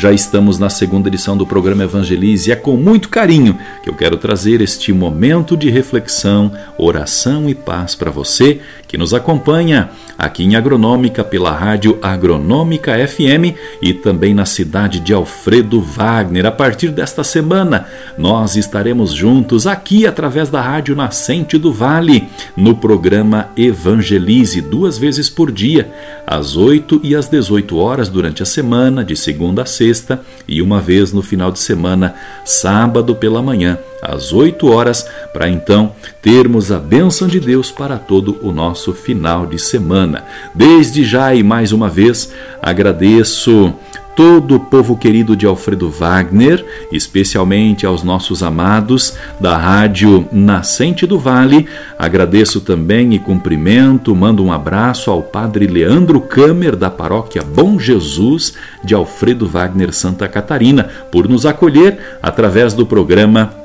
Já estamos na segunda edição do programa Evangelize e é com muito carinho que eu quero trazer este momento de reflexão, oração e paz para você que nos acompanha aqui em Agronômica pela Rádio Agronômica FM e também na cidade de Alfredo Wagner. A partir desta semana, nós estaremos juntos aqui através da Rádio Nascente do Vale, no programa Evangelize, duas vezes por dia, às 8 e às 18 horas durante a semana, de segunda a sexta, e uma vez no final de semana, sábado pela manhã às 8 horas, para então termos a bênção de Deus para todo o nosso final de semana. Desde já e mais uma vez agradeço todo o povo querido de Alfredo Wagner, especialmente aos nossos amados da Rádio Nascente do Vale. Agradeço também e cumprimento, mando um abraço ao Padre Leandro Câmer, da paróquia Bom Jesus de Alfredo Wagner, Santa Catarina, por nos acolher através do programa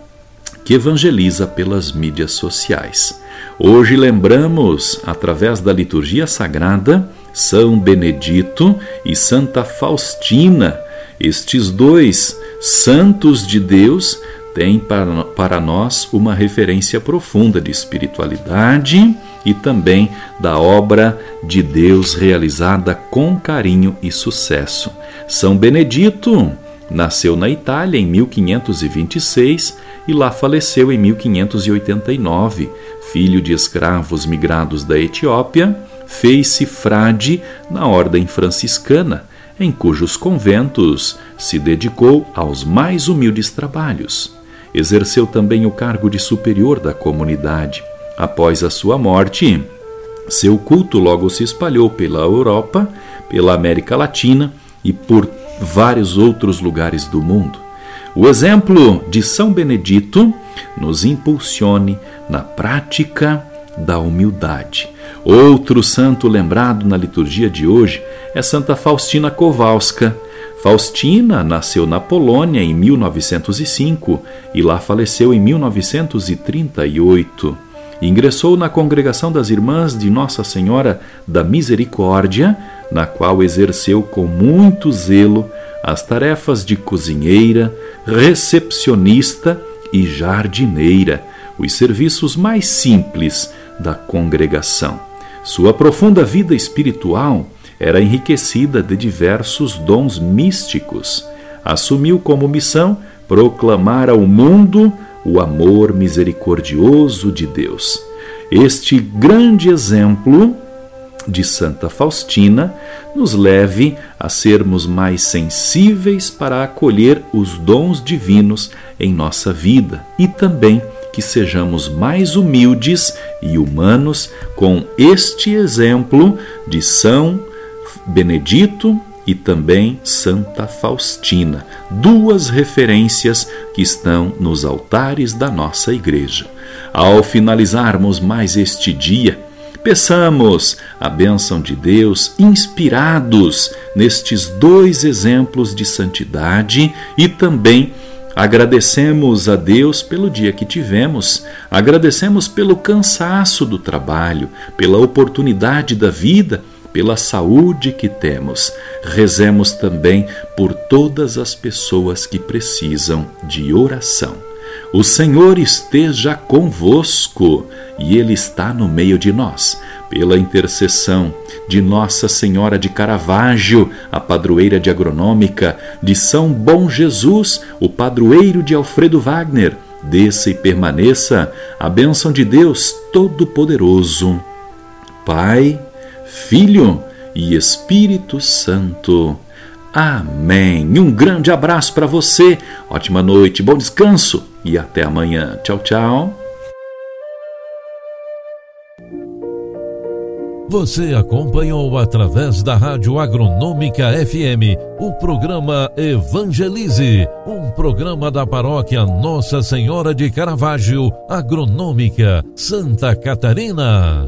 que evangeliza pelas mídias sociais. Hoje lembramos, através da liturgia sagrada, São Benedito e Santa Faustina. Estes dois santos de Deus têm para, nós uma referência profunda de espiritualidade e também da obra de Deus realizada com carinho e sucesso. São Benedito nasceu na Itália em 1526 e lá faleceu em 1589. Filho de escravos migrados da Etiópia, fez-se frade na ordem franciscana, em cujos conventos se dedicou aos mais humildes trabalhos. Exerceu também o cargo de superior da comunidade. Após a sua morte, seu culto logo se espalhou pela Europa, pela América Latina e por vários outros lugares do mundo. O exemplo de São Benedito nos impulsione na prática da humildade. Outro santo lembrado na liturgia de hoje é Santa Faustina Kowalska. Faustina nasceu na Polônia em 1905 e lá faleceu em 1938. Ingressou na congregação das Irmãs de Nossa Senhora da Misericórdia, na qual exerceu com muito zelo as tarefas de cozinheira, recepcionista e jardineira, os serviços mais simples da congregação. Sua profunda vida espiritual era enriquecida de diversos dons místicos. Assumiu como missão proclamar ao mundo o amor misericordioso de Deus. Este grande exemplo de Santa Faustina nos leve a sermos mais sensíveis para acolher os dons divinos em nossa vida e também que sejamos mais humildes e humanos com este exemplo de São Benedito e também Santa Faustina, duas referências que estão nos altares da nossa igreja. Ao finalizarmos mais este dia, Peçamos a bênção de Deus, inspirados nestes dois exemplos de santidade e também agradecemos a Deus pelo dia que tivemos, agradecemos pelo cansaço do trabalho, pela oportunidade da vida, pela saúde que temos. Rezemos também por todas as pessoas que precisam de oração. O Senhor esteja convosco e Ele está no meio de nós. Pela intercessão de Nossa Senhora de Caravaggio, a padroeira de agronômica, de São Bom Jesus, o padroeiro de Alfredo Wagner, desça e permaneça a bênção de Deus Todo-Poderoso, Pai, Filho e Espírito Santo. Amém. Um grande abraço para você, ótima noite, bom descanso e até amanhã. Tchau, tchau. Você acompanhou através da Rádio Agronômica FM o programa Evangelize, um programa da paróquia Nossa Senhora de Caravaggio, Agronômica, Santa Catarina.